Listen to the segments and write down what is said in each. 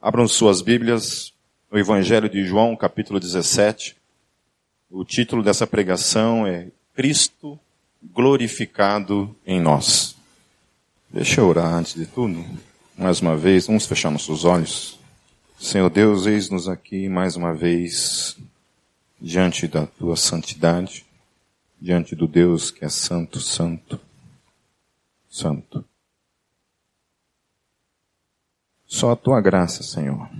Abram suas Bíblias no Evangelho de João, capítulo 17. O título dessa pregação é Cristo glorificado em nós. Deixa eu orar antes de tudo. Mais uma vez, vamos fechar nossos olhos. Senhor Deus, eis-nos aqui mais uma vez diante da tua santidade, diante do Deus que é santo, santo, santo. Só a tua graça, Senhor.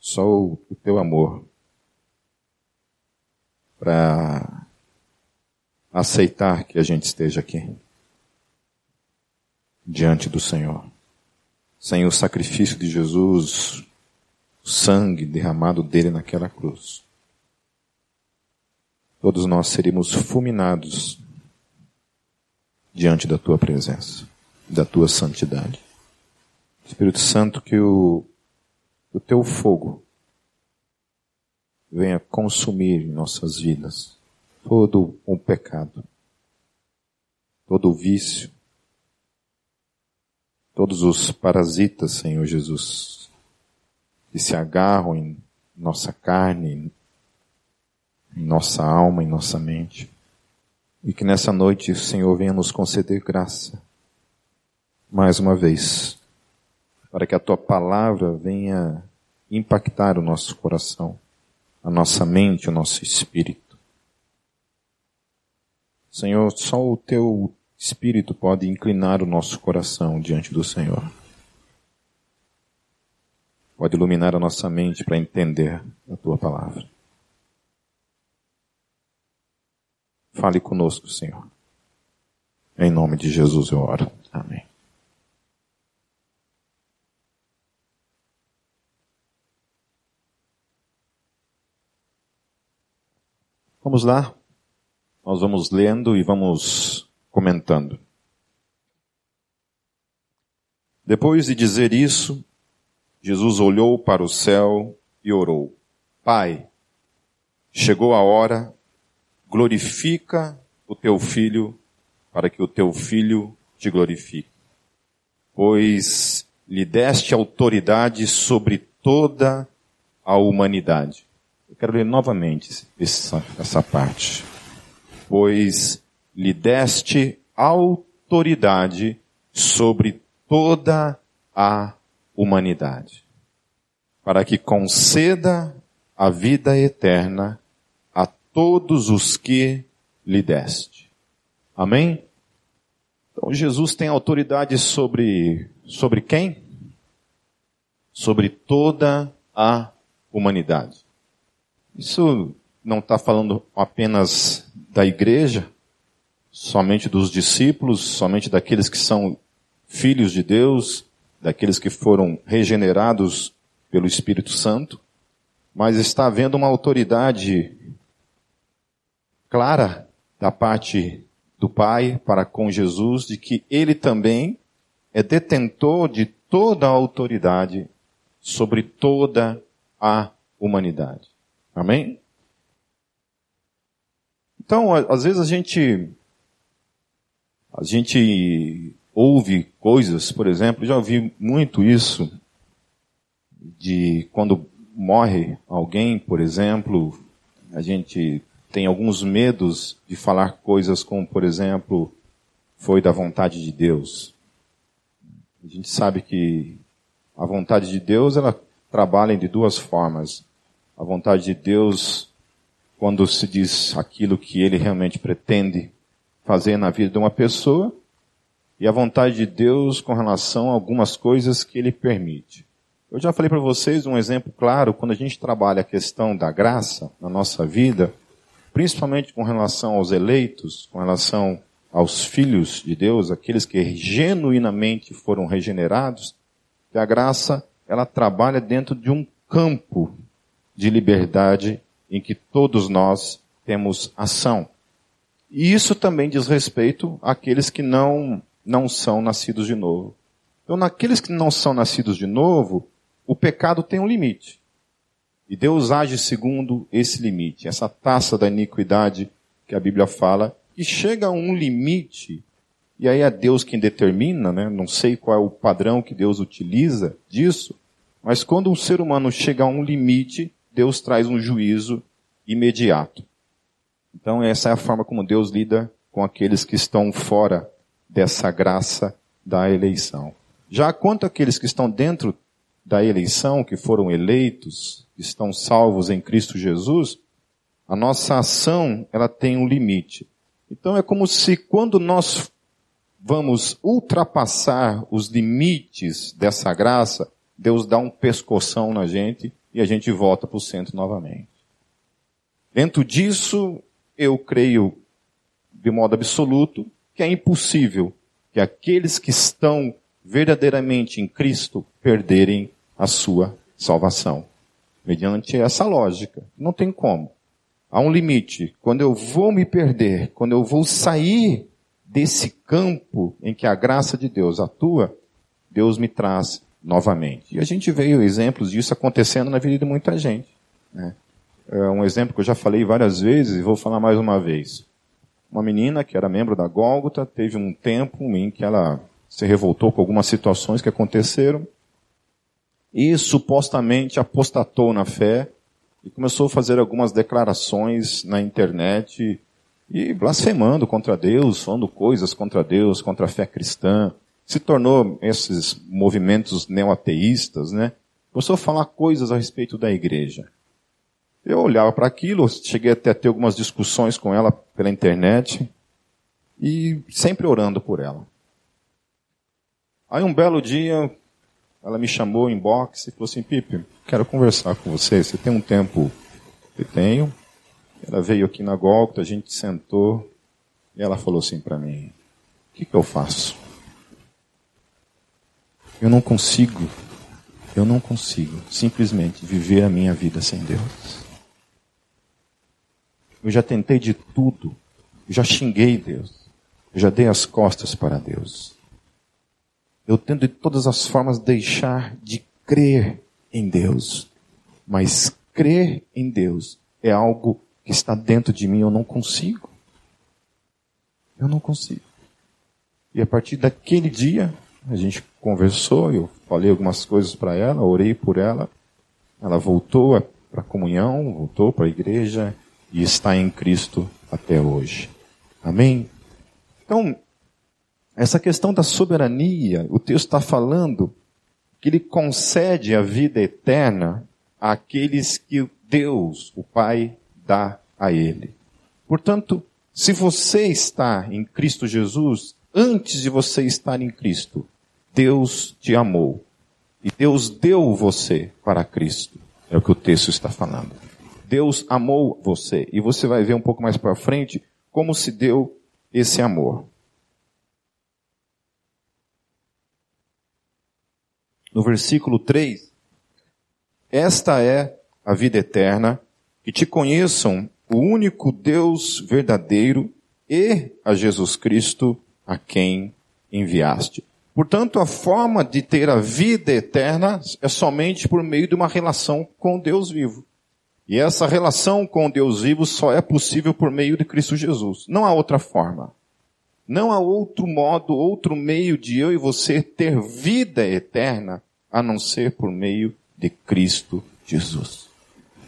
Só o, teu amor para aceitar que a gente esteja aqui diante do Senhor. Sem o sacrifício de Jesus, o sangue derramado dele naquela cruz. Todos nós seríamos fulminados diante da tua presença, da tua santidade. Espírito Santo, que o, o teu fogo venha consumir em nossas vidas todo o pecado, todo o vício, todos os parasitas, Senhor Jesus, que se agarram em nossa carne, em nossa alma, em nossa mente. E que nessa noite o Senhor venha nos conceder graça, mais uma vez, para que a tua palavra venha impactar o nosso coração, a nossa mente, o nosso espírito. Senhor, só o teu espírito pode inclinar o nosso coração diante do Senhor. Pode iluminar a nossa mente para entender a tua palavra. Fale conosco, Senhor. Em nome de Jesus eu oro. Amém. Vamos lá. Nós vamos lendo e vamos comentando. Depois de dizer isso, Jesus olhou para o céu e orou: Pai, chegou a hora, glorifica o teu filho, para que o teu filho te glorifique. Pois lhe deste autoridade sobre toda a humanidade quero ler novamente essa, essa parte. Pois lhe deste autoridade sobre toda a humanidade, para que conceda a vida eterna a todos os que lhe deste. Amém? Então Jesus tem autoridade sobre, sobre quem? Sobre toda a humanidade. Isso não está falando apenas da igreja, somente dos discípulos, somente daqueles que são filhos de Deus, daqueles que foram regenerados pelo Espírito Santo, mas está havendo uma autoridade clara da parte do Pai para com Jesus de que ele também é detentor de toda a autoridade sobre toda a humanidade. Amém? Então, às vezes a gente, a gente ouve coisas, por exemplo, já ouvi muito isso, de quando morre alguém, por exemplo, a gente tem alguns medos de falar coisas como, por exemplo, foi da vontade de Deus. A gente sabe que a vontade de Deus, ela trabalha de duas formas. A vontade de Deus, quando se diz aquilo que Ele realmente pretende fazer na vida de uma pessoa, e a vontade de Deus com relação a algumas coisas que Ele permite. Eu já falei para vocês um exemplo claro, quando a gente trabalha a questão da graça na nossa vida, principalmente com relação aos eleitos, com relação aos filhos de Deus, aqueles que genuinamente foram regenerados, que a graça, ela trabalha dentro de um campo de liberdade em que todos nós temos ação. E isso também diz respeito àqueles que não, não são nascidos de novo. Então, naqueles que não são nascidos de novo, o pecado tem um limite. E Deus age segundo esse limite, essa taça da iniquidade que a Bíblia fala, e chega a um limite, e aí é Deus quem determina, né? não sei qual é o padrão que Deus utiliza disso, Mas quando um ser humano chega a um limite, Deus traz um juízo imediato. Então essa é a forma como Deus lida com aqueles que estão fora dessa graça da eleição. Já quanto àqueles que estão dentro da eleição, que foram eleitos, que estão salvos em Cristo Jesus, a nossa ação, ela tem um limite. Então é como se quando nós vamos ultrapassar os limites dessa graça, Deus dá um pescoção na gente e a gente volta para o centro novamente. Dentro disso, eu creio de modo absoluto que é impossível que aqueles que estão verdadeiramente em Cristo perderem a sua salvação. Mediante essa lógica. Não tem como. Há um limite. Quando eu vou me perder, quando eu vou sair desse campo em que a graça de Deus atua, Deus me traz novamente. E a gente veio exemplos disso acontecendo na vida de muita gente. Né? É um exemplo que eu já falei várias vezes e vou falar mais uma vez. Uma menina que era membro da Gólgota teve um tempo em que ela se revoltou com algumas situações que aconteceram e supostamente apostatou na fé e começou a fazer algumas declarações na internet e blasfemando contra Deus, falando coisas contra Deus, contra a fé cristã. Se tornou esses movimentos neoateístas, né? Começou a falar coisas a respeito da igreja. Eu olhava para aquilo, cheguei até a ter algumas discussões com ela pela internet e sempre orando por ela. Aí um belo dia, ela me chamou em box e falou assim, Pipe, quero conversar com você, você tem um tempo? Eu tenho. Ela veio aqui na Golgota, a gente sentou, e ela falou assim para mim, o que, que eu faço? Eu não consigo, eu não consigo simplesmente viver a minha vida sem Deus. Eu já tentei de tudo, eu já xinguei Deus, eu já dei as costas para Deus eu tento de todas as formas deixar de crer em Deus. Mas crer em Deus é algo que está dentro de mim, eu não consigo. Eu não consigo. E a partir daquele dia, a gente conversou, eu falei algumas coisas para ela, orei por ela. Ela voltou para a comunhão, voltou para a igreja e está em Cristo até hoje. Amém? Então, essa questão da soberania, o texto está falando que ele concede a vida eterna àqueles que Deus, o Pai, dá a ele. Portanto, se você está em Cristo Jesus, antes de você estar em Cristo, Deus te amou. E Deus deu você para Cristo. É o que o texto está falando. Deus amou você. E você vai ver um pouco mais para frente como se deu esse amor. no versículo 3, esta é a vida eterna, que te conheçam o único Deus verdadeiro e a Jesus Cristo a quem enviaste. Portanto, a forma de ter a vida eterna é somente por meio de uma relação com Deus vivo. E essa relação com Deus vivo só é possível por meio de Cristo Jesus. Não há outra forma. Não há outro modo, outro meio de eu e você ter vida eterna a não ser por meio de Cristo Jesus.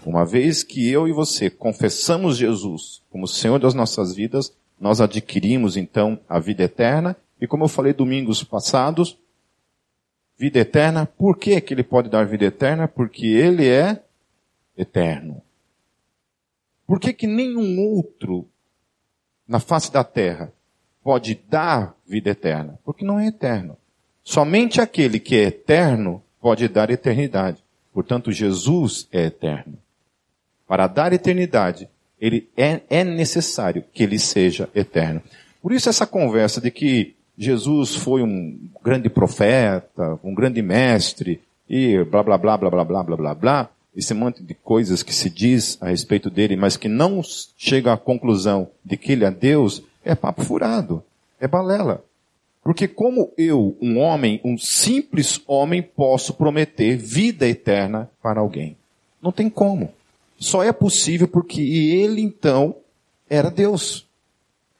Uma vez que eu e você confessamos Jesus como Senhor das nossas vidas, nós adquirimos então a vida eterna. E como eu falei domingos passados, vida eterna, por que, que ele pode dar vida eterna? Porque ele é eterno. Por que, que nenhum outro na face da terra pode dar vida eterna? Porque não é eterno. Somente aquele que é eterno pode dar eternidade. Portanto, Jesus é eterno. Para dar eternidade, ele é, é necessário que ele seja eterno. Por isso essa conversa de que Jesus foi um grande profeta, um grande mestre, e blá blá blá blá blá blá blá blá blá, esse monte de coisas que se diz a respeito dele, mas que não chega à conclusão de que ele é Deus, é papo furado, é balela. Porque como eu, um homem, um simples homem, posso prometer vida eterna para alguém? Não tem como. Só é possível porque ele então era Deus.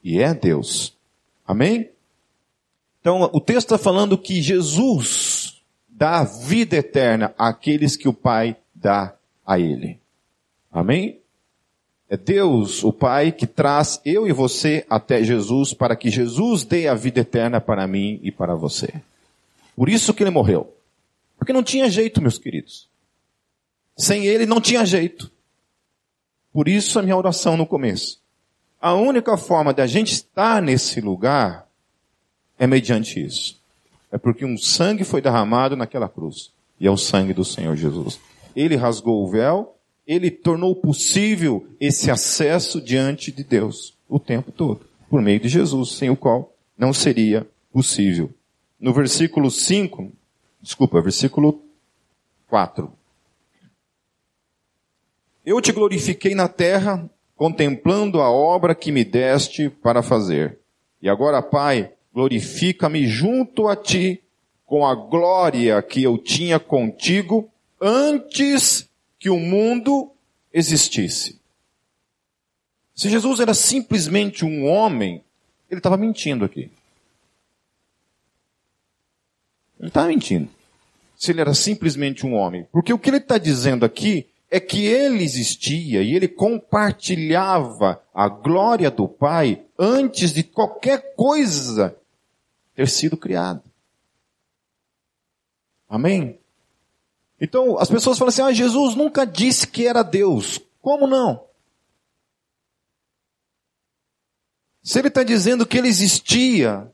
E é Deus. Amém? Então o texto está falando que Jesus dá vida eterna àqueles que o Pai dá a ele. Amém? É Deus, o Pai, que traz eu e você até Jesus para que Jesus dê a vida eterna para mim e para você. Por isso que ele morreu. Porque não tinha jeito, meus queridos. Sem ele não tinha jeito. Por isso a minha oração no começo. A única forma da gente estar nesse lugar é mediante isso. É porque um sangue foi derramado naquela cruz. E é o sangue do Senhor Jesus. Ele rasgou o véu, ele tornou possível esse acesso diante de Deus o tempo todo, por meio de Jesus, sem o qual não seria possível. No versículo 5, desculpa, versículo 4. Eu te glorifiquei na terra, contemplando a obra que me deste para fazer. E agora, Pai, glorifica-me junto a ti com a glória que eu tinha contigo antes que o mundo existisse. Se Jesus era simplesmente um homem, ele estava mentindo aqui. Ele estava mentindo. Se ele era simplesmente um homem. Porque o que ele está dizendo aqui é que ele existia e ele compartilhava a glória do Pai antes de qualquer coisa ter sido criada. Amém? Então, as pessoas falam assim, ah, Jesus nunca disse que era Deus. Como não? Se ele está dizendo que ele existia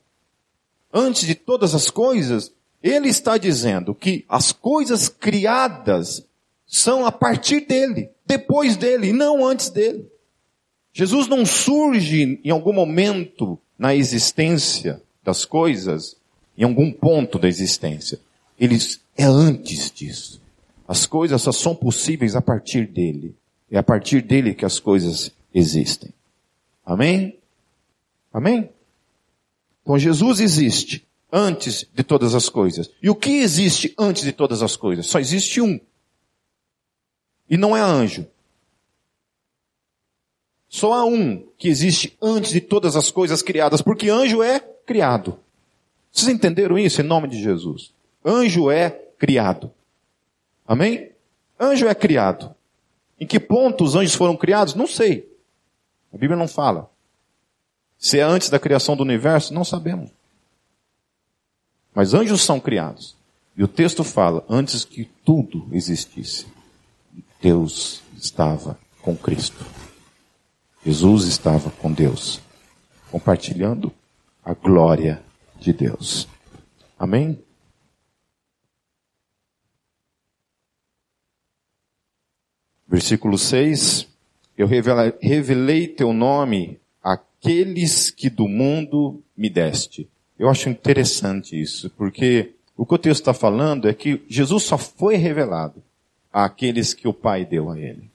antes de todas as coisas, ele está dizendo que as coisas criadas são a partir dele, depois dele, e não antes dele. Jesus não surge em algum momento na existência das coisas, em algum ponto da existência. Ele é antes disso. As coisas só são possíveis a partir dele. É a partir dele que as coisas existem. Amém? Amém? Então Jesus existe antes de todas as coisas. E o que existe antes de todas as coisas? Só existe um. E não é anjo. Só há um que existe antes de todas as coisas criadas, porque anjo é criado. Vocês entenderam isso em nome de Jesus? Anjo é criado. Amém? Anjo é criado. Em que ponto os anjos foram criados? Não sei. A Bíblia não fala. Se é antes da criação do universo, não sabemos. Mas anjos são criados. E o texto fala, antes que tudo existisse, Deus estava com Cristo. Jesus estava com Deus, compartilhando a glória de Deus. Amém? Versículo 6. Eu revelei teu nome àqueles que do mundo me deste. Eu acho interessante isso, porque o que o texto está falando é que Jesus só foi revelado àqueles que o Pai deu a ele.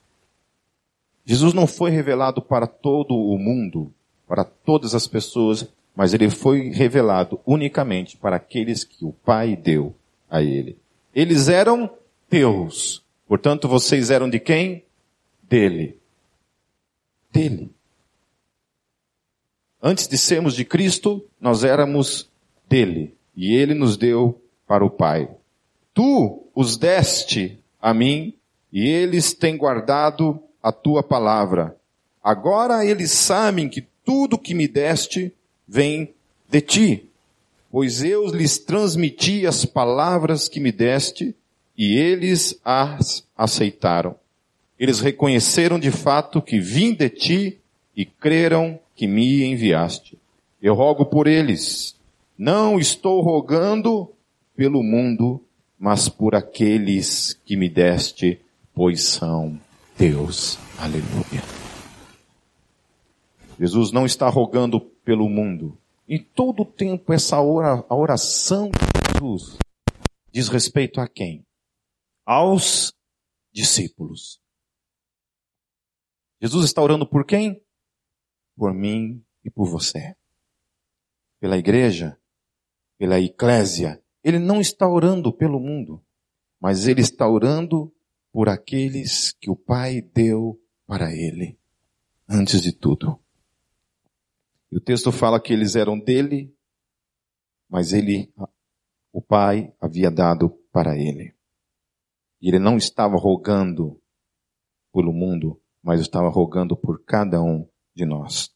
Jesus não foi revelado para todo o mundo, para todas as pessoas, mas ele foi revelado unicamente para aqueles que o Pai deu a ele. Eles eram teus. Portanto, vocês eram de quem? Dele. Dele. Antes de sermos de Cristo, nós éramos dele. E ele nos deu para o Pai. Tu os deste a mim, e eles têm guardado a tua palavra. Agora eles sabem que tudo que me deste vem de ti, pois eu lhes transmiti as palavras que me deste, e eles as aceitaram. Eles reconheceram de fato que vim de ti e creram que me enviaste. Eu rogo por eles. Não estou rogando pelo mundo, mas por aqueles que me deste, pois são Deus. Aleluia. Jesus não está rogando pelo mundo. E todo o tempo essa oração de Jesus diz respeito a quem? Aos discípulos. Jesus está orando por quem? Por mim e por você. Pela igreja, pela eclésia. Ele não está orando pelo mundo, mas ele está orando por aqueles que o Pai deu para ele, antes de tudo. E o texto fala que eles eram dele, mas ele, o Pai, havia dado para ele. E ele não estava rogando pelo mundo, mas estava rogando por cada um de nós.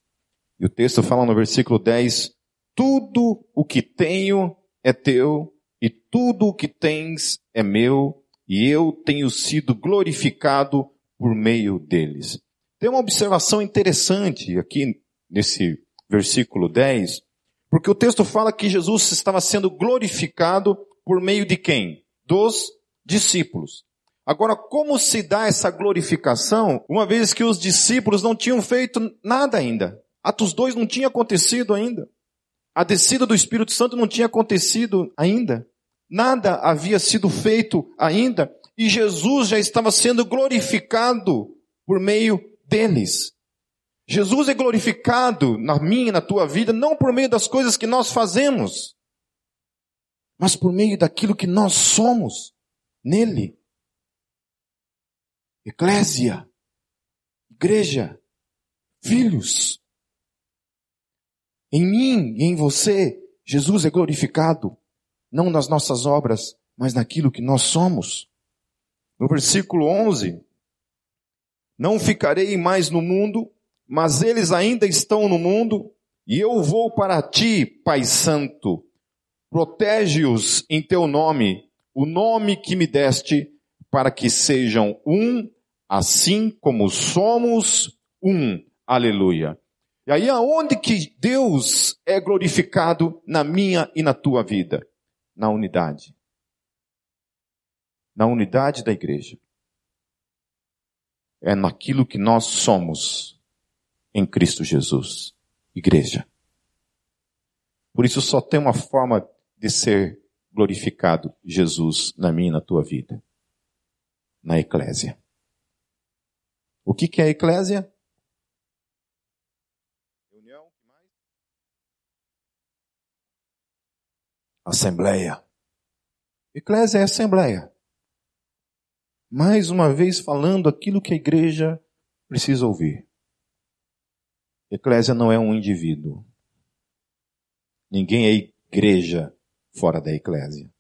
E o texto fala no versículo 10, tudo o que tenho é teu, e tudo o que tens é meu, e eu tenho sido glorificado por meio deles. Tem uma observação interessante aqui nesse versículo 10, porque o texto fala que Jesus estava sendo glorificado por meio de quem? Dos discípulos. Agora, como se dá essa glorificação, uma vez que os discípulos não tinham feito nada ainda? Atos 2 não tinha acontecido ainda. A descida do Espírito Santo não tinha acontecido ainda. Nada havia sido feito ainda. E Jesus já estava sendo glorificado por meio deles. Jesus é glorificado na minha e na tua vida, não por meio das coisas que nós fazemos, mas por meio daquilo que nós somos nele. Eclésia, igreja, filhos. Em mim e em você, Jesus é glorificado, não nas nossas obras, mas naquilo que nós somos. No versículo 11, não ficarei mais no mundo, mas eles ainda estão no mundo, e eu vou para ti, Pai Santo. Protege-os em teu nome, o nome que me deste, para que sejam um, assim como somos um. Aleluia. E aí aonde que Deus é glorificado na minha e na tua vida? Na unidade. Na unidade da igreja. É naquilo que nós somos em Cristo Jesus. Igreja. Por isso só tem uma forma de ser glorificado Jesus na minha e na tua vida. Na eclésia. O que, que é a eclésia? Reunião? Assembleia. Eclésia é assembleia. Mais uma vez falando aquilo que a igreja precisa ouvir. Eclésia não é um indivíduo. Ninguém é igreja fora da eclésia.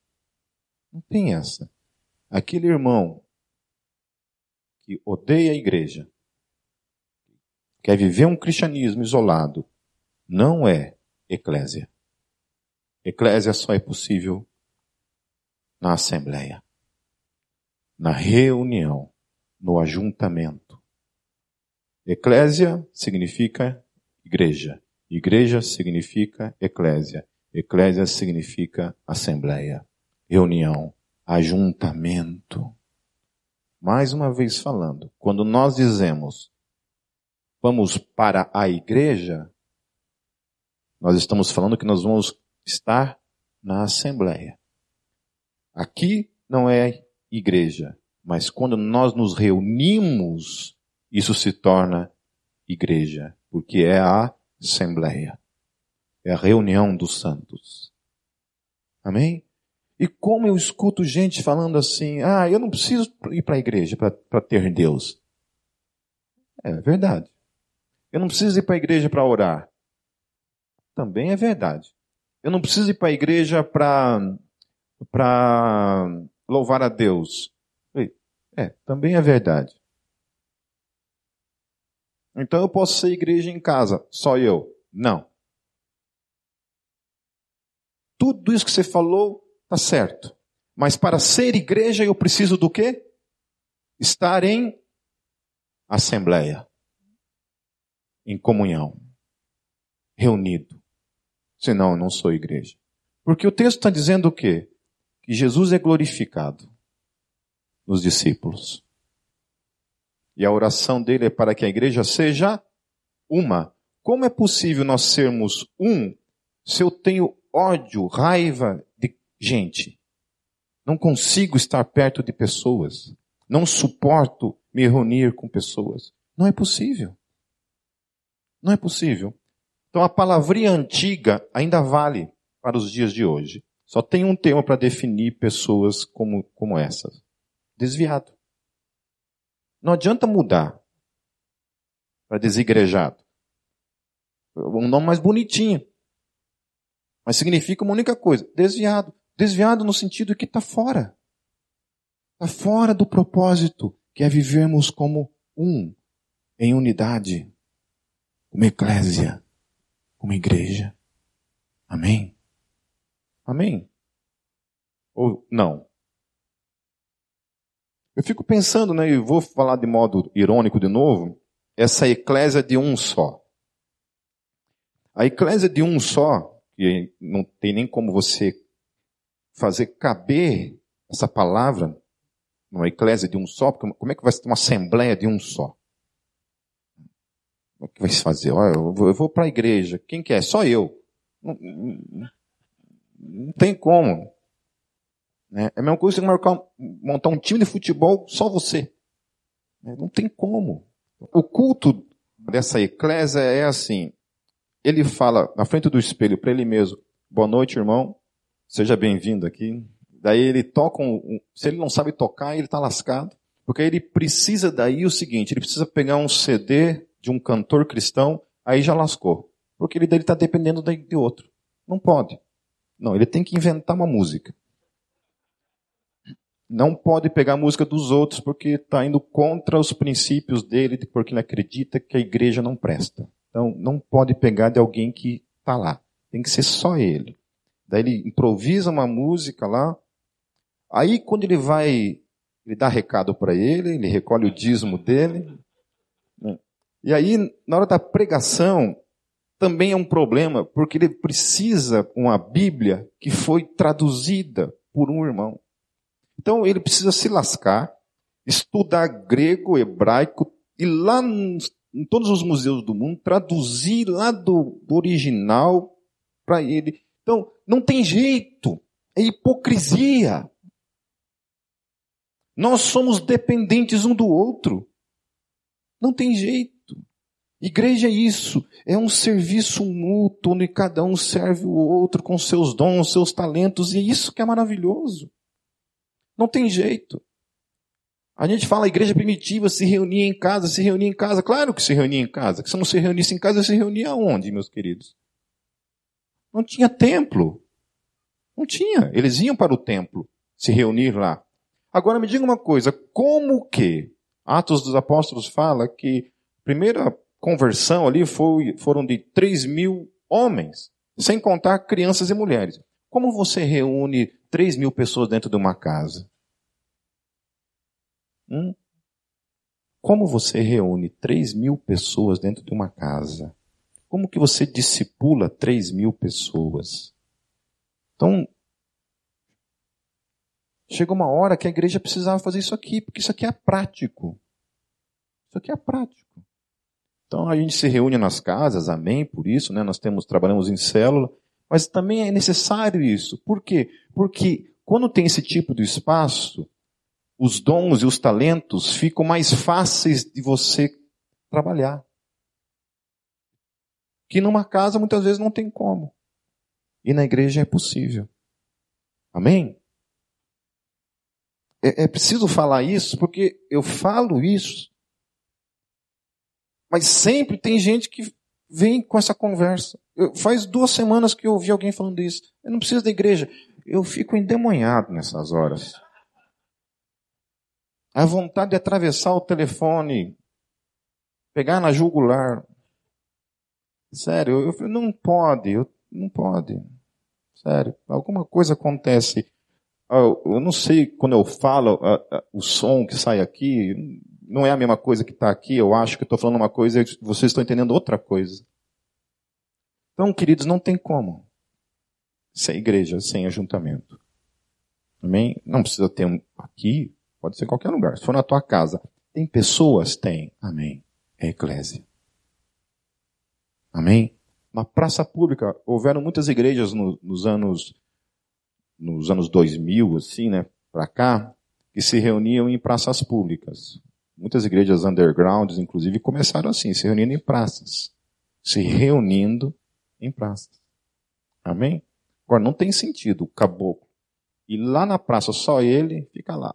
Não tem essa. Aquele irmão que odeia a igreja, quer viver um cristianismo isolado, não é eclésia. Eclésia só é possível na assembleia, na reunião, no ajuntamento. Eclésia significa igreja. Igreja significa eclésia. Eclésia significa assembleia, reunião, ajuntamento. Mais uma vez falando, quando nós dizemos vamos para a igreja, nós estamos falando que nós vamos estar na assembleia. Aqui não é igreja, mas quando nós nos reunimos, isso se torna igreja, porque é a assembleia. É a reunião dos santos. Amém? E como eu escuto gente falando assim, ah, eu não preciso ir para a igreja para ter Deus. É verdade. Eu não preciso ir para a igreja para orar. Também é verdade. Eu não preciso ir para a igreja para louvar a Deus. É, também é verdade. Então eu posso ser igreja em casa, só eu. Não. Tudo isso que você falou está certo. Mas para ser igreja eu preciso do quê? Estar em assembleia, em comunhão, reunido. Senão eu não sou igreja. Porque o texto está dizendo o quê? Que Jesus é glorificado nos discípulos. E a oração dele é para que a igreja seja uma. Como é possível nós sermos um se eu tenho ódio, raiva de gente? Não consigo estar perto de pessoas. Não suporto me reunir com pessoas. Não é possível. Não é possível. Então a palavrinha antiga ainda vale para os dias de hoje. Só tem um tema para definir pessoas como, como essas. Desviado. Não adianta mudar para desigrejado. Um nome mais bonitinho. Mas significa uma única coisa: desviado. Desviado no sentido que está fora. Está fora do propósito, que é vivermos como um, em unidade, uma eclésia, uma igreja. Amém? Amém? Ou não? Eu fico pensando, né, e vou falar de modo irônico de novo, essa eclésia de um só. A eclésia de um só, que não tem nem como você fazer caber essa palavra numa eclésia de um só, porque como é que vai ser uma assembleia de um só? Como é que vai se fazer? Olha, eu vou, vou para a igreja. Quem quer? Só eu. Não, não, não tem como. Né? É a mesma coisa que marcar, montar um time de futebol só você. Né? Não tem como. O culto dessa eclésia é assim. Ele fala na frente do espelho para ele mesmo, boa noite, irmão, seja bem-vindo aqui. Daí ele toca um, se ele não sabe tocar, ele está lascado. Porque ele precisa daí o seguinte, ele precisa pegar um CD de um cantor cristão, aí já lascou. Porque ele está dependendo de outro. Não pode. Não, ele tem que inventar uma música. Não pode pegar a música dos outros porque está indo contra os princípios dele, porque ele acredita que a igreja não presta. Então, não pode pegar de alguém que está lá. Tem que ser só ele. Daí ele improvisa uma música lá. Aí, quando ele vai, ele dá recado para ele, ele recolhe o dízimo dele. Né? E aí, na hora da pregação, também é um problema, porque ele precisa uma Bíblia que foi traduzida por um irmão. Então ele precisa se lascar, estudar grego, hebraico, e lá em todos os museus do mundo, traduzir lá do, original para ele. Então, não tem jeito. É hipocrisia. Nós somos dependentes um do outro. Não tem jeito. Igreja é isso, é um serviço mútuo onde cada um serve o outro com seus dons, seus talentos, e é isso que é maravilhoso. Não tem jeito. A gente fala a igreja primitiva se reunia em casa, se reunia em casa. Claro que se reunia em casa. Que se não se reunisse em casa, se reunia onde, meus queridos? Não tinha templo. Não tinha. Eles iam para o templo se reunir lá. Agora me diga uma coisa, como que Atos dos Apóstolos fala que a primeira conversão ali foi, foram de 3 mil homens, sem contar crianças e mulheres. Como você reúne 3 mil pessoas dentro de uma casa? Hum? Como você reúne 3 mil pessoas dentro de uma casa? Como que você discipula 3 mil pessoas? Então, chega uma hora que a igreja precisava fazer isso aqui, porque isso aqui é prático. Isso aqui é prático. Então a gente se reúne nas casas, amém, por isso, né? Nós temos, trabalhamos em célula, mas também é necessário isso. Por quê? Porque quando tem esse tipo de espaço, os dons e os talentos ficam mais fáceis de você trabalhar. Que numa casa muitas vezes não tem como. E na igreja é possível. Amém? É, é preciso falar isso porque eu falo isso. Mas sempre tem gente que vem com essa conversa. Eu, faz duas semanas que eu ouvi alguém falando isso. Eu não preciso da igreja. Eu fico endemoniado nessas horas. A vontade de atravessar o telefone, pegar na jugular. Sério, eu, falei, não pode, eu, não pode. Sério, alguma coisa acontece. Eu não sei quando eu falo o som que sai aqui, não é a mesma coisa que está aqui. Eu acho que estou falando uma coisa e vocês estão entendendo outra coisa. Então, queridos, não tem como sem igreja, sem ajuntamento. Amém? Não precisa ter um aqui, Pode ser em qualquer lugar. Se for na tua casa. Tem pessoas? Tem. Amém. É eclésia. Amém? Na praça pública, houveram muitas igrejas no, nos anos, nos anos 2000, assim, né, para cá, que se reuniam em praças públicas. Muitas igrejas undergrounds, inclusive, começaram assim, se reunindo em praças. Se reunindo em praças. Amém? Agora, não tem sentido o caboclo e lá na praça só ele fica lá.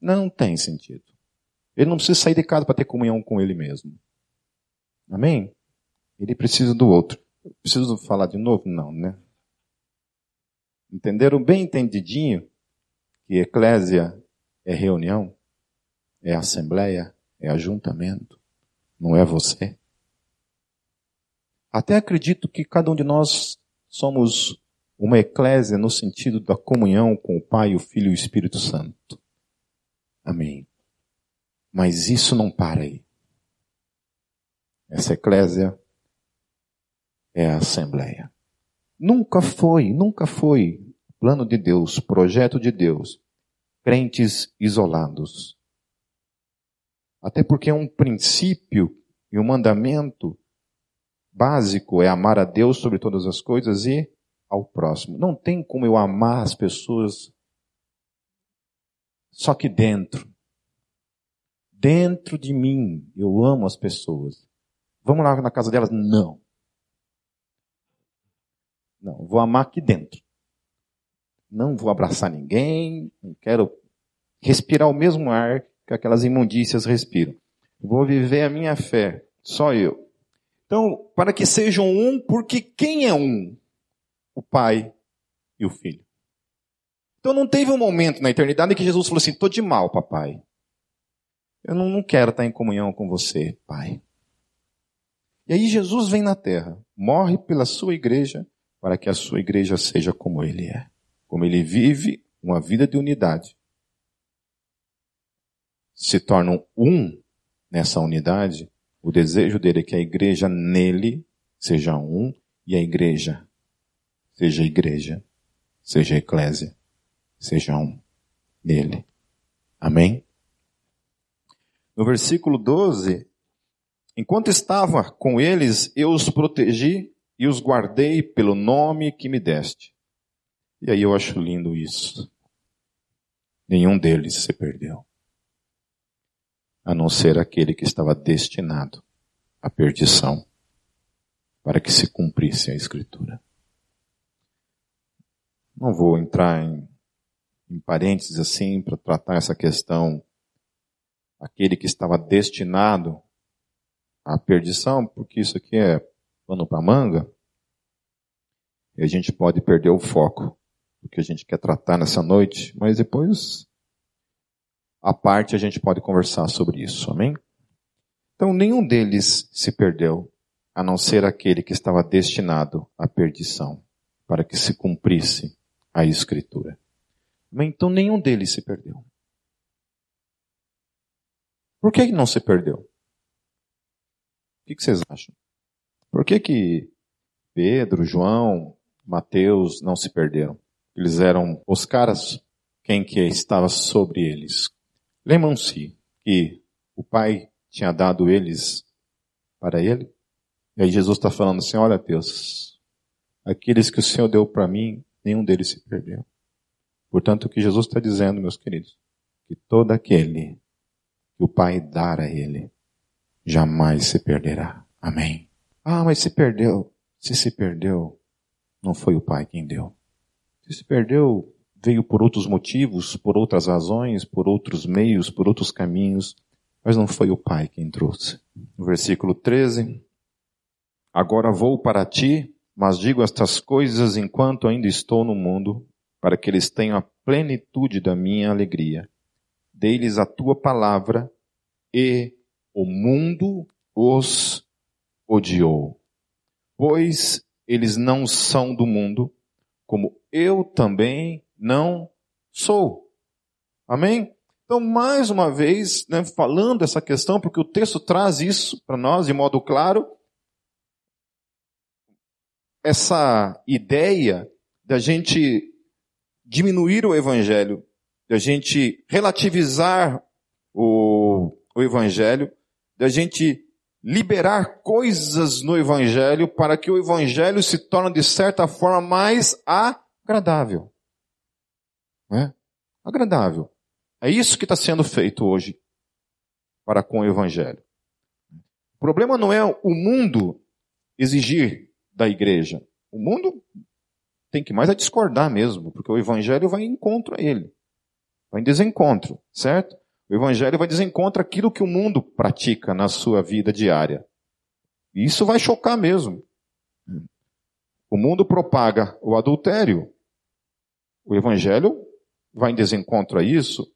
Não tem sentido. Ele não precisa sair de casa para ter comunhão com ele mesmo. Amém? Ele precisa do outro. Preciso falar de novo? Não, né? Entenderam bem entendidinho? que eclésia é reunião, é assembleia, é ajuntamento, não é você. Até acredito que cada um de nós somos uma eclésia no sentido da comunhão com o Pai, o Filho e o Espírito Santo. Amém. Mas isso não para aí. Essa eclésia é a Assembleia. Nunca foi, nunca foi plano de Deus, projeto de Deus, crentes isolados. Até porque é um princípio e um mandamento básico é amar a Deus sobre todas as coisas e ao próximo. Não tem como eu amar as pessoas só que dentro. Dentro de mim, eu amo as pessoas. Vamos lá na casa delas? Não. Não, vou amar aqui dentro. Não vou abraçar ninguém, não quero respirar o mesmo ar que aquelas imundícias respiram. Vou viver a minha fé, só eu. Então, para que sejam um, porque quem é um? O Pai e o Filho. Então não teve um momento na eternidade em que Jesus falou assim, estou de mal, papai. Eu não, não quero estar em comunhão com você, pai. E aí Jesus vem na terra, morre pela sua igreja, para que a sua igreja seja como ele é. Como ele vive uma vida de unidade. Se tornam um nessa unidade, o desejo dele é que a igreja nele seja um e a igreja seja igreja, seja eclésia, seja um nele. Amém? No versículo 12, Enquanto estava com eles, eu os protegi e os guardei pelo nome que me deste. E aí eu acho lindo isso. Nenhum deles se perdeu. A não ser aquele que estava destinado à perdição, para que se cumprisse a Escritura. Não vou entrar em, em parênteses assim para tratar essa questão. Aquele que estava destinado a perdição, porque isso aqui é pano para manga, e a gente pode perder o foco do que a gente quer tratar nessa noite, mas depois, a parte, a gente pode conversar sobre isso, amém? Então, nenhum deles se perdeu, a não ser aquele que estava destinado à perdição, para que se cumprisse a Escritura. Então, nenhum deles se perdeu. Por que não se perdeu? O que, vocês acham? Por que que Pedro, João, Mateus não se perderam? Eles eram os caras quem que estava sobre eles. Lembram-se que o Pai tinha dado eles para ele? E aí Jesus está falando assim, olha Deus, aqueles que o Senhor deu para mim, nenhum deles se perdeu. Portanto, o que Jesus está dizendo, meus queridos, que todo aquele que o Pai dar a ele, jamais se perderá. Amém. Ah, mas se perdeu. Se se perdeu, não foi o Pai quem deu. Se se perdeu, veio por outros motivos, por outras razões, por outros meios, por outros caminhos, mas não foi o Pai quem trouxe. No versículo 13, agora vou para ti, mas digo estas coisas enquanto ainda estou no mundo, para que eles tenham a plenitude da minha alegria. Dei-lhes a tua palavra e o mundo os odiou, pois eles não são do mundo, como eu também não sou. Amém? Então, mais uma vez, né, falando essa questão, porque o texto traz isso para nós de modo claro, essa ideia da gente diminuir o evangelho, da gente relativizar o, o evangelho, da gente liberar coisas no Evangelho para que o Evangelho se torne de certa forma mais agradável. É? Agradável. É isso que está sendo feito hoje para com o Evangelho. O problema não é o mundo exigir da igreja. O mundo tem que mais a discordar mesmo, porque o Evangelho vai em encontro a ele. Vai em desencontro, certo? O evangelho vai desencontrar aquilo que o mundo pratica na sua vida diária. E isso vai chocar mesmo. O mundo propaga o adultério. O evangelho vai em desencontro a isso,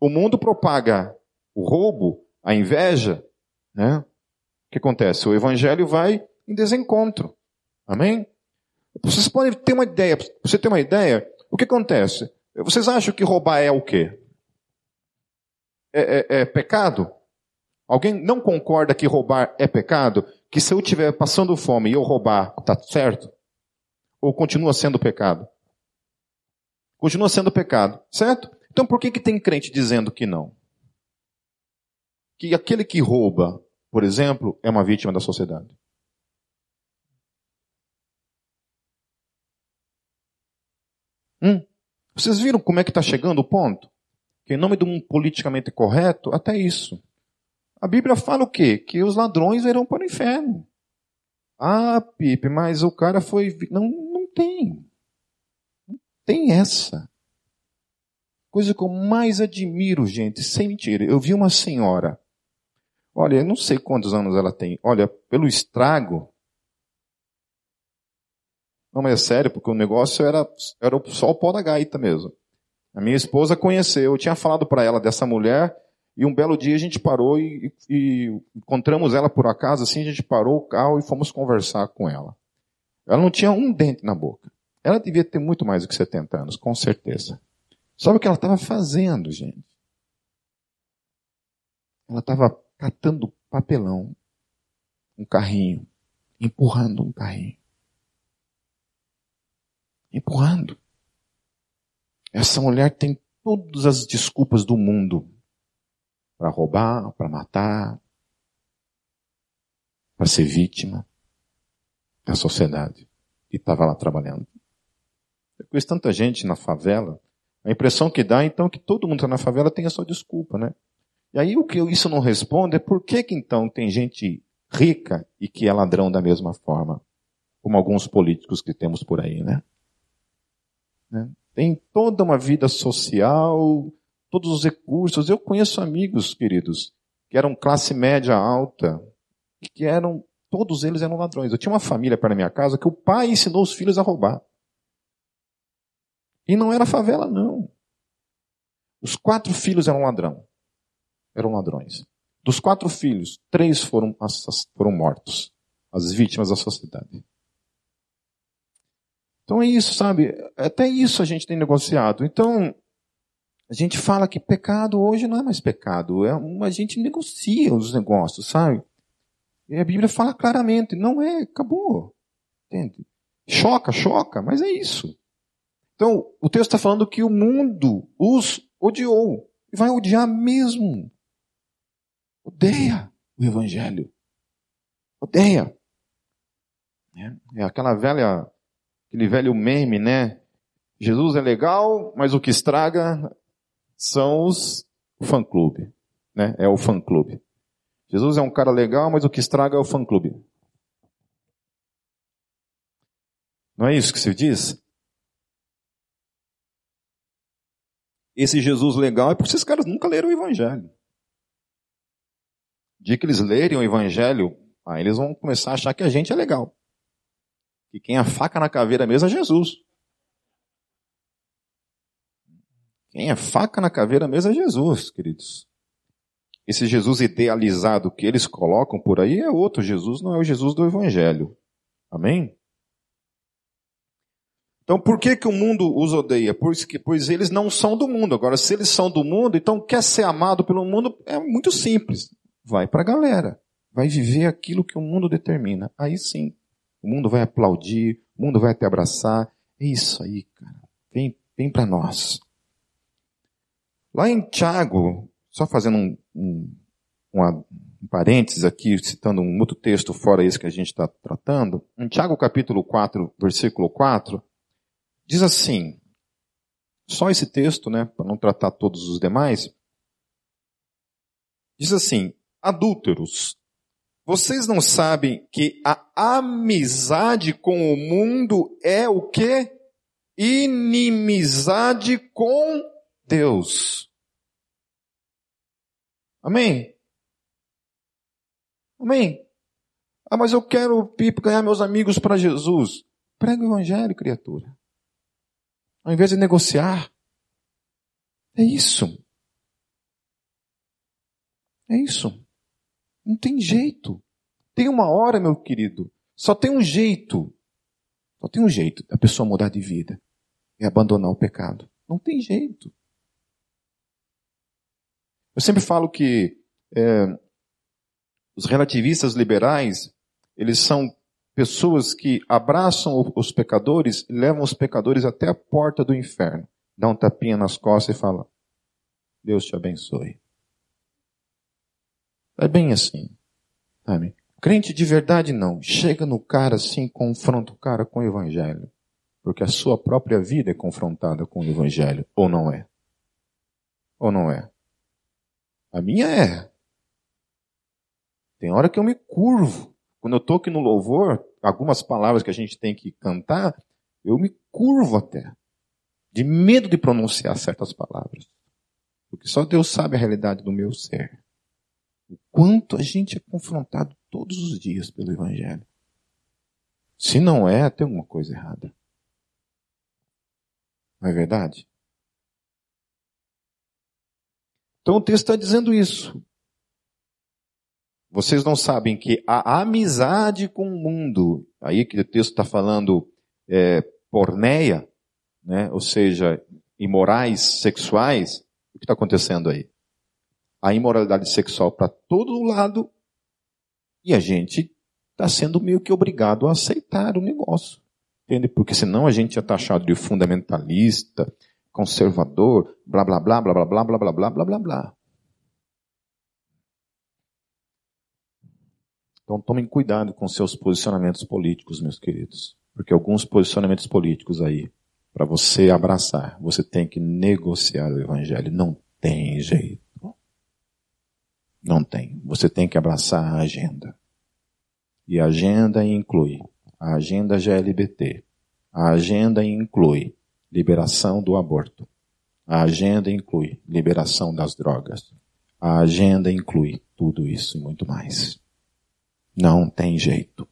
o mundo propaga o roubo, a inveja, né? O que acontece? O evangelho vai em desencontro. Amém? Vocês podem ter uma ideia, você tem uma ideia, o que acontece? Vocês acham que roubar é o quê? É, é, é pecado? Alguém não concorda que roubar é pecado? Que se eu estiver passando fome e eu roubar, tá certo? Ou continua sendo pecado? Continua sendo pecado, certo? Então por que, que tem crente dizendo que não? Que aquele que rouba, por exemplo, é uma vítima da sociedade. Hum? Vocês viram como é que está chegando o ponto? Que em nome de um politicamente correto, até isso. A Bíblia fala o quê? Que os ladrões irão para o inferno. Ah, Pipe, mas o cara foi. Não, não tem. Tem essa. Coisa que eu mais admiro, gente, sem mentira. Eu vi uma senhora. Olha, eu não sei quantos anos ela tem. Olha, pelo estrago, não, mas é sério, porque o negócio era, era só o pó da gaita mesmo. A minha esposa conheceu, eu tinha falado para ela dessa mulher, e um belo dia a gente parou e, e, encontramos ela por acaso, assim, a gente parou o carro e fomos conversar com ela. Ela não tinha um dente na boca. Ela devia ter muito mais do que 70 anos, com certeza. Sabe o que ela estava fazendo, gente? Ela estava catando papelão, um carrinho, empurrando um carrinho empurrando. Essa mulher tem todas as desculpas do mundo para roubar, para matar, para ser vítima da sociedade. E estava lá trabalhando. Eu conheço tanta gente na favela, a impressão que dá então que todo mundo está na favela tem a sua desculpa, né? E aí o que isso não responde é por que, que então tem gente rica e que é ladrão da mesma forma, como alguns políticos que temos por aí, né? Né? Tem toda uma vida social, todos os recursos. Eu conheço amigos, queridos, que eram classe média alta, que eram, todos eles eram ladrões. Eu tinha uma família para minha casa que o pai ensinou os filhos a roubar. E não era favela, não. Os quatro filhos eram ladrão. Eram ladrões. Dos quatro filhos, três foram, foram mortos. As vítimas da sociedade. Então é isso, sabe? Até isso a gente tem negociado. Então, a gente fala que pecado hoje não é mais pecado. É a gente negocia os negócios, sabe? E a Bíblia fala claramente, não é, acabou. Entende? Choca, choca, mas é isso. Então, o texto está falando que o mundo os odiou. E vai odiar mesmo. Odeia o Evangelho. Odeia. É, é aquela velha aquele velho meme, né? Jesus é legal, mas o que estraga são os fã-clube, né? É o fã-clube. Jesus é um cara legal, mas o que estraga é o fã-clube. Não é isso que se diz? Esse Jesus legal é porque esses caras nunca leram o Evangelho. De que eles lerem o Evangelho, aí eles vão começar a achar que a gente é legal. E quem a faca na caveira mesmo é Jesus. Quem é faca na caveira mesmo é Jesus, queridos. Esse Jesus idealizado que eles colocam por aí é outro Jesus, não é o Jesus do Evangelho. Amém? Então, por que, que o mundo os odeia? Pois, pois eles não são do mundo. Agora, se eles são do mundo, então quer ser amado pelo mundo, é muito simples. Vai para a galera. Vai viver aquilo que o mundo determina. Aí sim. O mundo vai aplaudir, o mundo vai te abraçar. É isso aí, cara. Vem, vem para nós. Lá em Tiago, só fazendo um, um, um parênteses aqui, citando um outro texto fora esse que a gente está tratando, em Tiago capítulo 4, versículo 4, diz assim, só esse texto, né, para não tratar todos os demais, diz assim, adúlteros, vocês não sabem que a amizade com o mundo é o que? Inimizade com Deus. Amém? Amém? Ah, mas eu quero, ganhar meus amigos para Jesus. Prega o evangelho, criatura. Ao invés de negociar. É isso. É isso. Não tem jeito. Tem uma hora, meu querido. Só tem um jeito. Só tem um jeito da pessoa mudar de vida. É abandonar o pecado. Não tem jeito. Eu sempre falo que é, os relativistas liberais, eles são pessoas que abraçam os pecadores e levam os pecadores até a porta do inferno. Dá um tapinha nas costas e fala, Deus te abençoe. É bem assim. Sabe? Crente de verdade não. Chega no cara assim, confronta o cara com o evangelho. Porque a sua própria vida é confrontada com o evangelho. Ou não é? Ou não é? A minha é. Tem hora que eu me curvo. Quando eu aqui no louvor, algumas palavras que a gente tem que cantar, eu me curvo até. De medo de pronunciar certas palavras. Porque só Deus sabe a realidade do meu ser. O quanto a gente é confrontado todos os dias pelo Evangelho. Se não é, tem alguma coisa errada. Não é verdade? Então o texto está dizendo isso. Vocês não sabem que a amizade com o mundo, aí que o texto está falando é, porneia, né? ou seja, imorais sexuais, o que está acontecendo aí? A imoralidade sexual para todo lado e a gente está sendo meio que obrigado a aceitar o negócio. Entende? Porque senão a gente é taxado de fundamentalista, conservador, blá blá blá blá blá blá blá blá blá blá blá blá. Então tomem cuidado com seus posicionamentos políticos, meus queridos. Porque alguns posicionamentos políticos aí, para você abraçar, você tem que negociar o evangelho. Não tem jeito. Não tem. Você tem que abraçar a agenda. E a agenda inclui a agenda GLBT. A agenda inclui liberação do aborto. A agenda inclui liberação das drogas. A agenda inclui tudo isso e muito mais. Não tem jeito.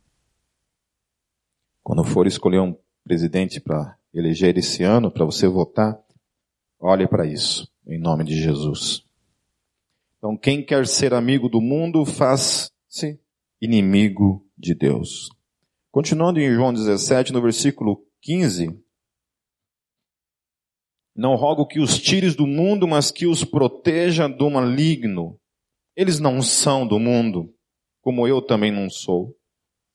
Quando for escolher um presidente para eleger esse ano, para você votar, olhe para isso, em nome de Jesus. Então, quem quer ser amigo do mundo, faz-se inimigo de Deus. Continuando em João 17, no versículo 15, não rogo que os tires do mundo, mas que os proteja do maligno. Eles não são do mundo, como eu também não sou.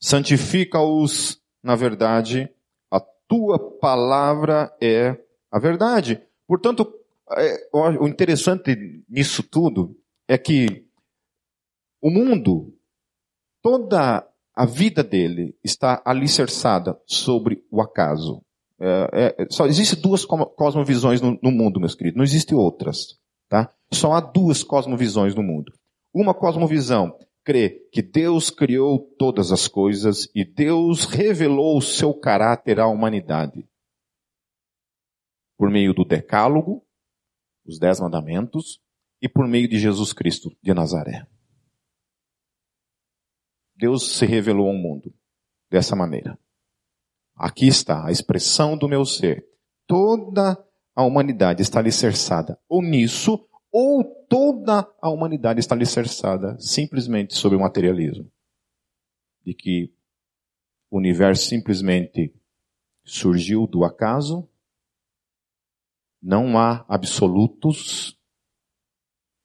Santifica-os na verdade, a tua palavra é a verdade. Portanto, é, o interessante nisso tudo é que o mundo, toda a vida dele está alicerçada sobre o acaso. É, é, só existem duas cosmovisões no, no mundo, meus queridos, não existem outras. Tá? Só há duas cosmovisões no mundo. Uma cosmovisão crê que Deus criou todas as coisas e Deus revelou o seu caráter à humanidade. Por meio do Decálogo, os Dez Mandamentos, e por meio de Jesus Cristo de Nazaré. Deus se revelou ao mundo dessa maneira. Aqui está a expressão do meu ser. Toda a humanidade está alicerçada ou nisso ou toda a humanidade está alicerçada simplesmente sobre o materialismo. De que o universo simplesmente surgiu do acaso, não há absolutos,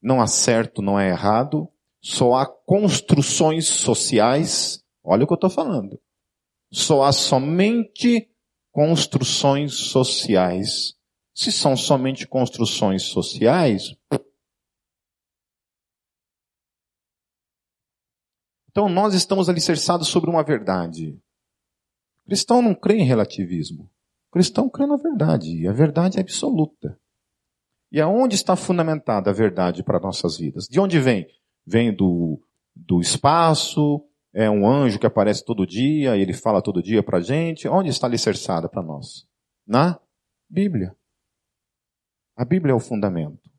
não há certo, não há errado, só há construções sociais. Olha o que eu estou falando. Só há somente construções sociais se são somente construções sociais, então nós estamos alicerçados sobre uma verdade. O cristão não crê em relativismo. O cristão crê na verdade, e a verdade é absoluta. E aonde está fundamentada a verdade para nossas vidas? De onde vem? Vem do, do espaço, é um anjo que aparece todo dia, ele fala todo dia para a gente. Onde está alicerçada para nós? Na Bíblia. A Bíblia é o fundamento.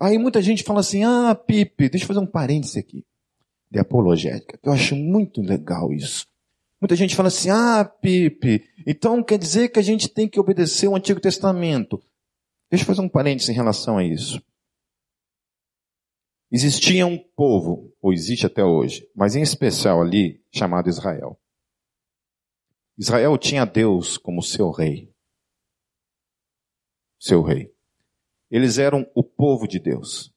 Aí muita gente fala assim, ah, Pipe, deixa eu fazer um parêntese aqui, de apologética, eu acho muito legal isso. Muita gente fala assim, ah, Pipe, então quer dizer que a gente tem que obedecer o Antigo Testamento. Deixa eu fazer um parênteses em relação a isso. Existia um povo, ou existe até hoje, mas em especial ali, chamado Israel. Israel tinha Deus como seu rei. Seu rei. Eles eram o povo de Deus.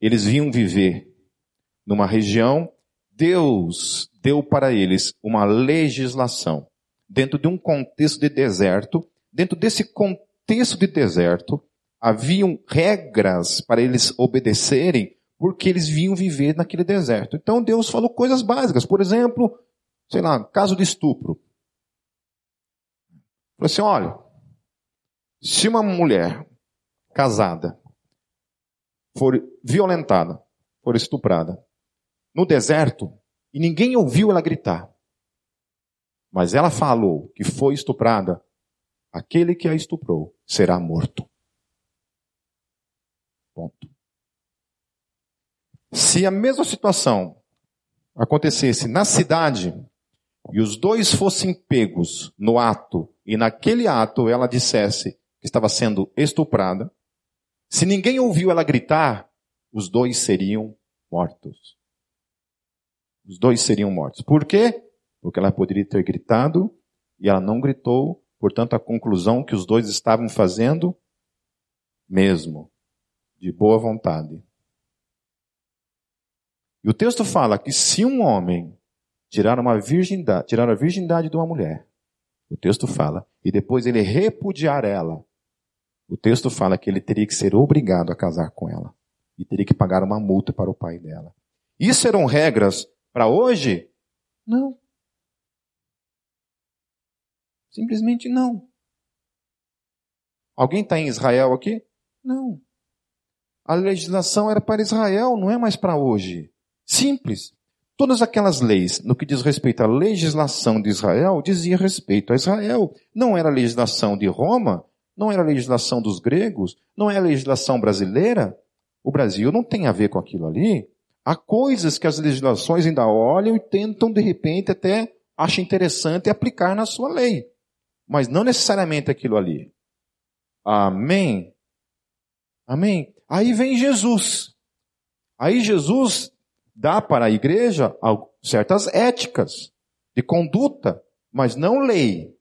Eles vinham viver numa região, Deus deu para eles uma legislação dentro de um contexto de deserto. Dentro desse contexto de deserto, haviam regras para eles obedecerem, porque eles vinham viver naquele deserto. Então Deus falou coisas básicas. Por exemplo, sei lá, caso de estupro. Falou assim: olha, se uma mulher casada for violentada, for estuprada, no deserto, e ninguém ouviu ela gritar, mas ela falou que foi estuprada, aquele que a estuprou será morto. Ponto. Se a mesma situação acontecesse na cidade e os dois fossem pegos no ato e naquele ato ela dissesse que estava sendo estuprada, se ninguém ouviu ela gritar, os dois seriam mortos. Os dois seriam mortos. Por quê? Porque ela poderia ter gritado e ela não gritou, portanto, a conclusão que os dois estavam fazendo mesmo, de boa vontade. E o texto fala que se um homem tirar uma virgindade, tirar a virgindade de uma mulher, o texto fala, e depois ele repudiar ela, o texto fala que ele teria que ser obrigado a casar com ela. E teria que pagar uma multa para o pai dela. Isso eram regras para hoje? Não. Simplesmente não. Alguém está em Israel aqui? Não. A legislação era para Israel, não é mais para hoje. Simples. Todas aquelas leis, no que diz respeito à legislação de Israel, dizia respeito a Israel. Não era a legislação de Roma, não era a legislação dos gregos, não é a legislação brasileira. O Brasil não tem a ver com aquilo ali. Há coisas que as legislações ainda olham e tentam, de repente, até acham interessante aplicar na sua lei. Mas não necessariamente aquilo ali. Amém? Amém? Aí vem Jesus. Aí Jesus dá para a igreja certas éticas de conduta, mas não lei.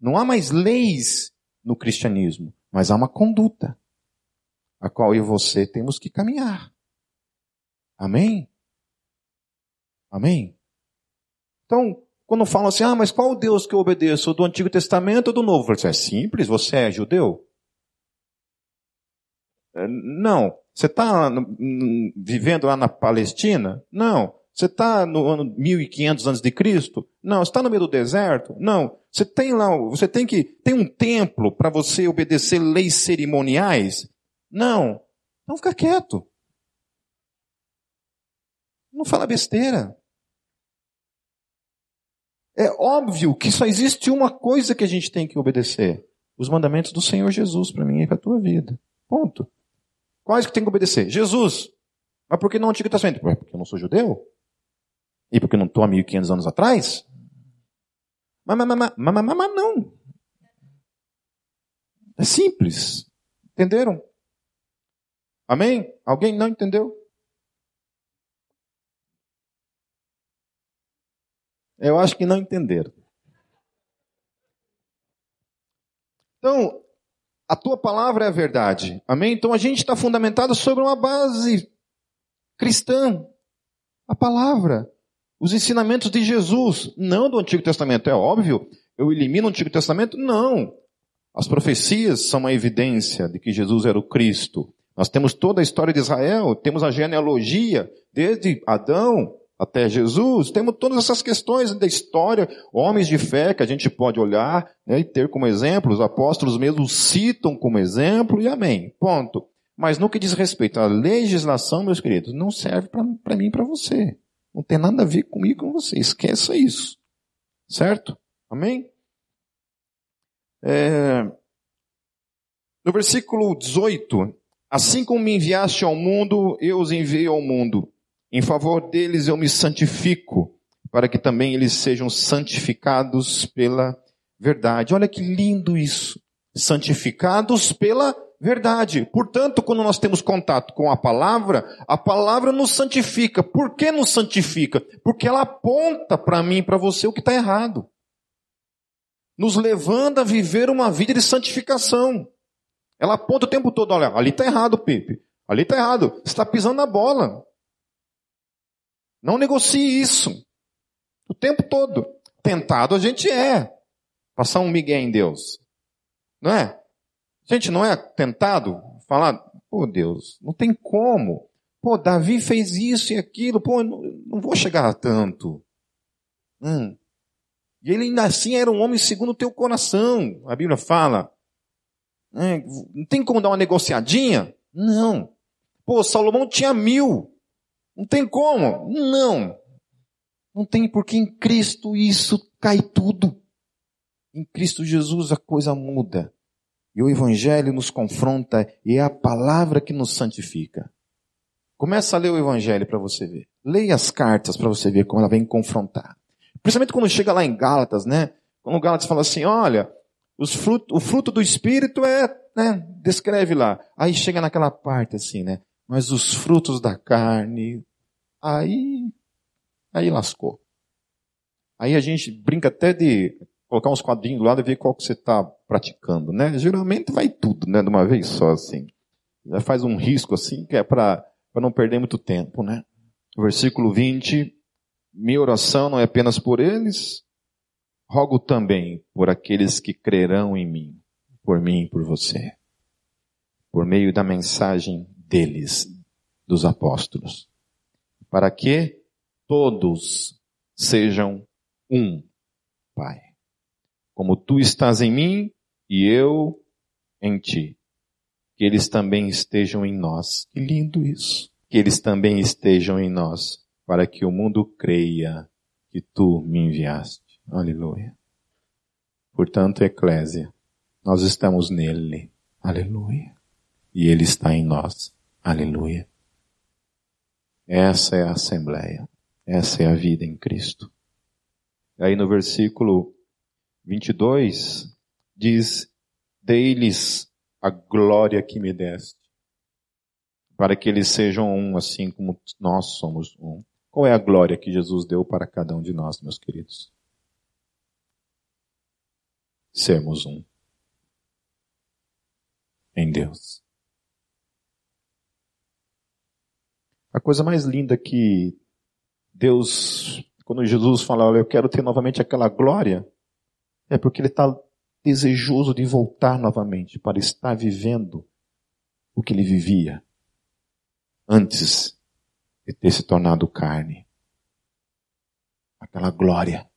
Não há mais leis no cristianismo, mas há uma conduta, a qual eu e você temos que caminhar. Amém? Amém? Então, quando falam assim, ah, mas qual o Deus que eu obedeço? Do Antigo Testamento ou do Novo? Falo, é simples, você é judeu? É, não. Você está vivendo lá na Palestina? Não. Você está no ano 1500 antes de Cristo? Não. Está no meio do deserto? Não. Você tem lá, você tem que, tem um templo para você obedecer leis cerimoniais? Não. Então fica quieto. Não fala besteira. É óbvio que só existe uma coisa que a gente tem que obedecer. Os mandamentos do Senhor Jesus para mim e para a tua vida. Ponto. Quais que tem que obedecer? Jesus. Mas por que não o Antigo Testamento? Porque eu não sou judeu? E porque não estou há 1500 anos atrás? Mas, mas, mas, mas, mas, mas não. É simples. Entenderam? Amém? Alguém não entendeu? Eu acho que não entenderam. Então, a tua palavra é a verdade. Amém? Então a gente está fundamentado sobre uma base cristã. A palavra os ensinamentos de Jesus, não do Antigo Testamento, é óbvio. Eu elimino o Antigo Testamento? Não. As profecias são uma evidência de que Jesus era o Cristo. Nós temos toda a história de Israel, temos a genealogia, desde Adão até Jesus, temos todas essas questões da história, homens de fé que a gente pode olhar né, e ter como exemplo, os apóstolos mesmos citam como exemplo, e amém. Ponto. Mas no que diz respeito à legislação, meus queridos, não serve para mim e para você. Não tem nada a ver comigo com você. Esqueça isso. Certo? Amém? É... No versículo 18, assim como me enviaste ao mundo, eu os enviei ao mundo. Em favor deles eu me santifico, para que também eles sejam santificados pela verdade. Olha que lindo isso. santificados pela verdade. Portanto, quando nós temos contato com a palavra, a palavra nos santifica. Por que nos santifica? Porque ela aponta para mim e para você o que está errado. Nos levando a viver uma vida de santificação. Ela aponta o tempo todo, olha, ali está errado, Pepe. Ali está errado. Você está pisando na bola. Não negocie isso. O tempo todo. Tentado a gente é. Passar um migué em Deus. Não é? Gente não é tentado falar, pô Deus, não tem como. Pô, Davi fez isso e aquilo, pô, não, não vou chegar a tanto. Hum. E ele ainda assim era um homem segundo o teu coração. A Bíblia fala. É, não tem como dar uma negociadinha? Não. Pô, Salomão tinha mil. Não tem como? Não. Não tem porque em Cristo isso cai tudo. Em Cristo Jesus a coisa muda. E o Evangelho nos confronta e é a palavra que nos santifica. Começa a ler o Evangelho para você ver. Leia as cartas para você ver como ela vem confrontar. Principalmente quando chega lá em Gálatas, né? Quando Gálatas fala assim, olha, fruto, o fruto do Espírito é, né? Descreve lá. Aí chega naquela parte assim, né? Mas os frutos da carne, aí, aí lascou. Aí a gente brinca até de colocar uns quadrinhos do lado e ver qual que você está praticando, né? Geralmente vai tudo, né? De uma vez só, assim. Já faz um risco, assim, que é para não perder muito tempo, né? Versículo 20. Minha oração não é apenas por eles, rogo também por aqueles que crerão em mim, por mim e por você. Por meio da mensagem deles, dos apóstolos. Para que todos sejam um, Pai como tu estás em mim e eu em ti. Que eles também estejam em nós. Que lindo isso. Que eles também estejam em nós, para que o mundo creia que tu me enviaste. Aleluia. Portanto, Eclésia, nós estamos nele. Aleluia. E ele está em nós. Aleluia. Essa é a Assembleia. Essa é a vida em Cristo. Aí no versículo 22 diz: Dei-lhes a glória que me deste, para que eles sejam um, assim como nós somos um. Qual é a glória que Jesus deu para cada um de nós, meus queridos? Sermos um em Deus. A coisa mais linda que Deus, quando Jesus fala, olha, eu quero ter novamente aquela glória, é porque ele está desejoso de voltar novamente para estar vivendo o que ele vivia antes de ter se tornado carne. Aquela glória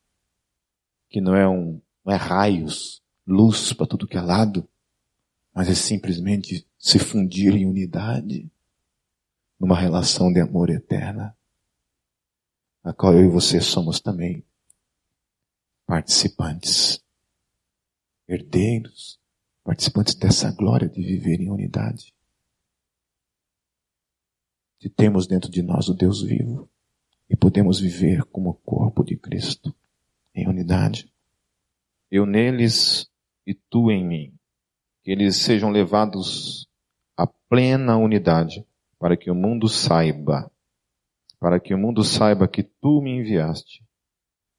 que não é um, não é raios, luz para tudo que é lado, mas é simplesmente se fundir em unidade numa relação de amor eterna, a qual eu e você somos também participantes herdeiros, participantes dessa glória de viver em unidade. De termos dentro de nós o Deus vivo e podemos viver como o corpo de Cristo em unidade. Eu neles e tu em mim. Que eles sejam levados à plena unidade para que o mundo saiba, para que o mundo saiba que tu me enviaste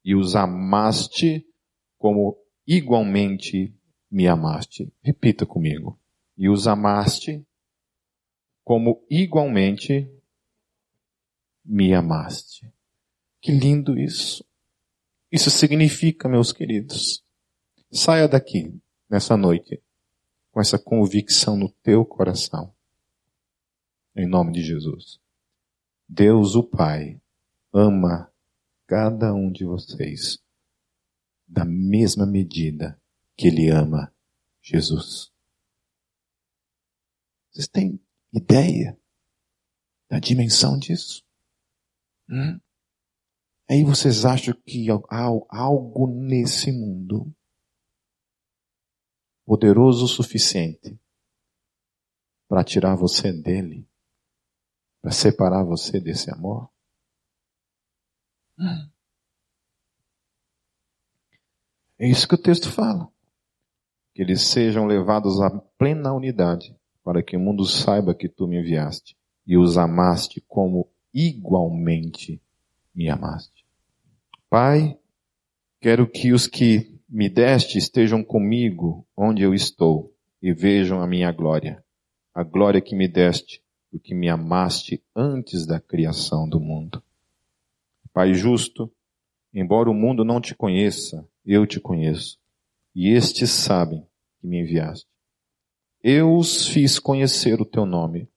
e os amaste como igualmente me amaste. Repita comigo. E os amaste como igualmente me amaste. Que lindo isso. Isso significa, meus queridos, saia daqui nessa noite com essa convicção no teu coração. Em nome de Jesus. Deus o Pai ama cada um de vocês da mesma medida que ele ama Jesus. Vocês têm ideia da dimensão disso? Hum? Aí vocês acham que há algo nesse mundo poderoso o suficiente para tirar você dele, para separar você desse amor? Hum. É isso que o texto fala. que eles sejam levados à plena unidade, para que o mundo saiba que tu me enviaste e os amaste como igualmente me amaste. Pai, quero que os que me deste estejam comigo onde eu estou e vejam a minha glória, a glória que me deste, porque me amaste antes da criação do mundo. Pai justo, embora o mundo não te conheça, eu te conheço e estes sabem que me enviaste. Eu os fiz conhecer o teu nome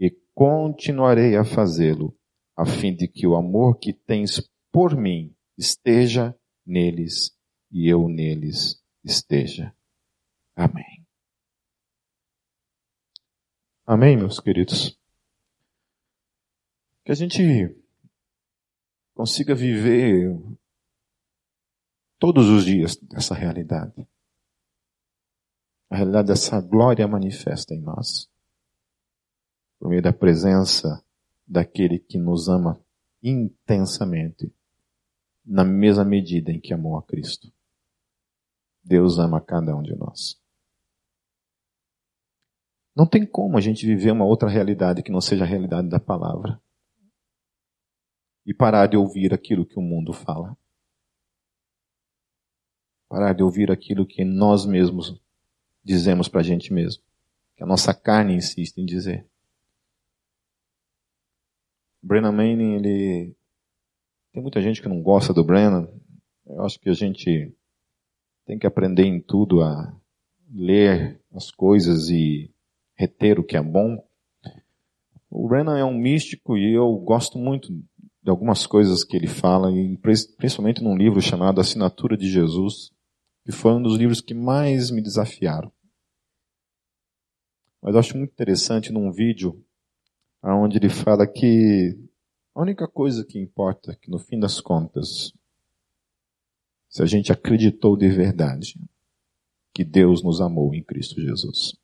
e continuarei a fazê-lo, a fim de que o amor que tens por mim esteja neles e eu neles esteja. Amém. Amém, meus queridos. Que a gente consiga viver todos os dias essa realidade. A realidade dessa glória manifesta em nós. Por meio da presença daquele que nos ama intensamente, na mesma medida em que amou a Cristo. Deus ama cada um de nós. Não tem como a gente viver uma outra realidade que não seja a realidade da palavra. E parar de ouvir aquilo que o mundo fala. Parar de ouvir aquilo que nós mesmos dizemos para a gente mesmo. Que a nossa carne insiste em dizer. Brennan Manning, ele. Tem muita gente que não gosta do Brennan. Eu acho que a gente tem que aprender em tudo a ler as coisas e reter o que é bom. O Brennan é um místico e eu gosto muito de algumas coisas que ele fala, e principalmente num livro chamado Assinatura de Jesus, que foi um dos livros que mais me desafiaram. Mas eu acho muito interessante num vídeo onde ele fala que a única coisa que importa é que no fim das contas, se a gente acreditou de verdade que Deus nos amou em Cristo Jesus,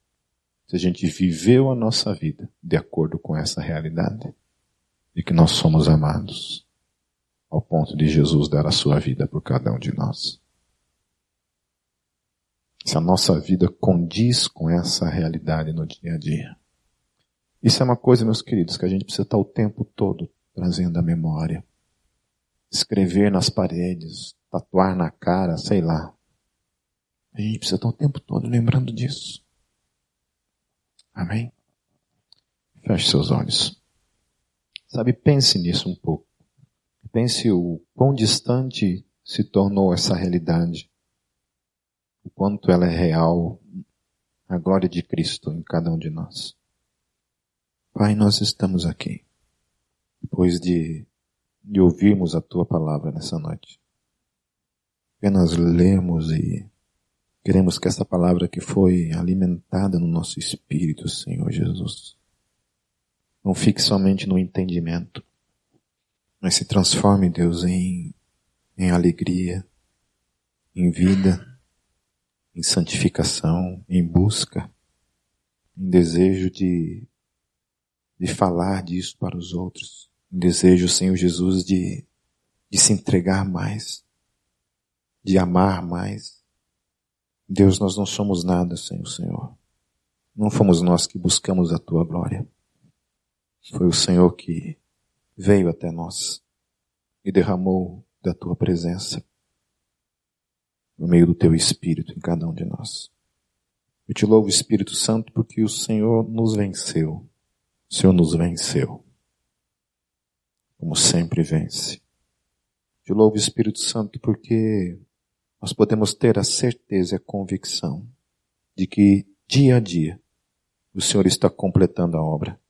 se a gente viveu a nossa vida de acordo com essa realidade, de que nós somos amados, ao ponto de Jesus dar a sua vida por cada um de nós se a nossa vida condiz com essa realidade no dia a dia. Isso é uma coisa, meus queridos, que a gente precisa estar o tempo todo trazendo à memória. Escrever nas paredes, tatuar na cara, sei lá. A gente precisa estar o tempo todo lembrando disso. Amém? Feche seus olhos. Sabe, pense nisso um pouco. Pense o quão distante se tornou essa realidade o quanto ela é real, a glória de Cristo em cada um de nós. Pai, nós estamos aqui, depois de, de ouvirmos a Tua palavra nessa noite. Apenas lemos e queremos que essa palavra que foi alimentada no nosso espírito, Senhor Jesus, não fique somente no entendimento, mas se transforme, Deus, em, em alegria, em vida, em santificação, em busca, em desejo de, de falar disso para os outros, em desejo, Senhor Jesus, de, de se entregar mais, de amar mais. Deus, nós não somos nada sem o Senhor. Não fomos nós que buscamos a tua glória. Foi o Senhor que veio até nós e derramou da tua presença no meio do teu Espírito em cada um de nós. Eu te louvo, Espírito Santo, porque o Senhor nos venceu. O Senhor nos venceu. Como sempre vence. Te louvo, Espírito Santo, porque nós podemos ter a certeza e a convicção de que dia a dia o Senhor está completando a obra.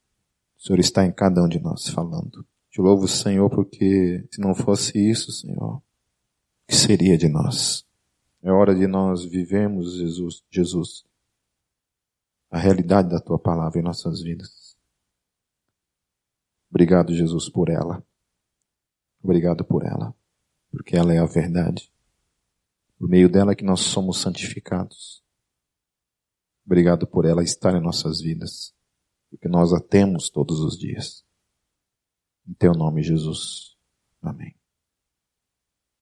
O Senhor está em cada um de nós falando. Te louvo, Senhor, porque se não fosse isso, Senhor, o que seria de nós? É hora de nós vivermos, Jesus, Jesus, a realidade da tua palavra em nossas vidas. Obrigado, Jesus, por ela. Obrigado por ela, porque ela é a verdade. Por meio dela que nós somos santificados. Obrigado por ela estar em nossas vidas, porque nós a temos todos os dias. Em teu nome, Jesus. Amém.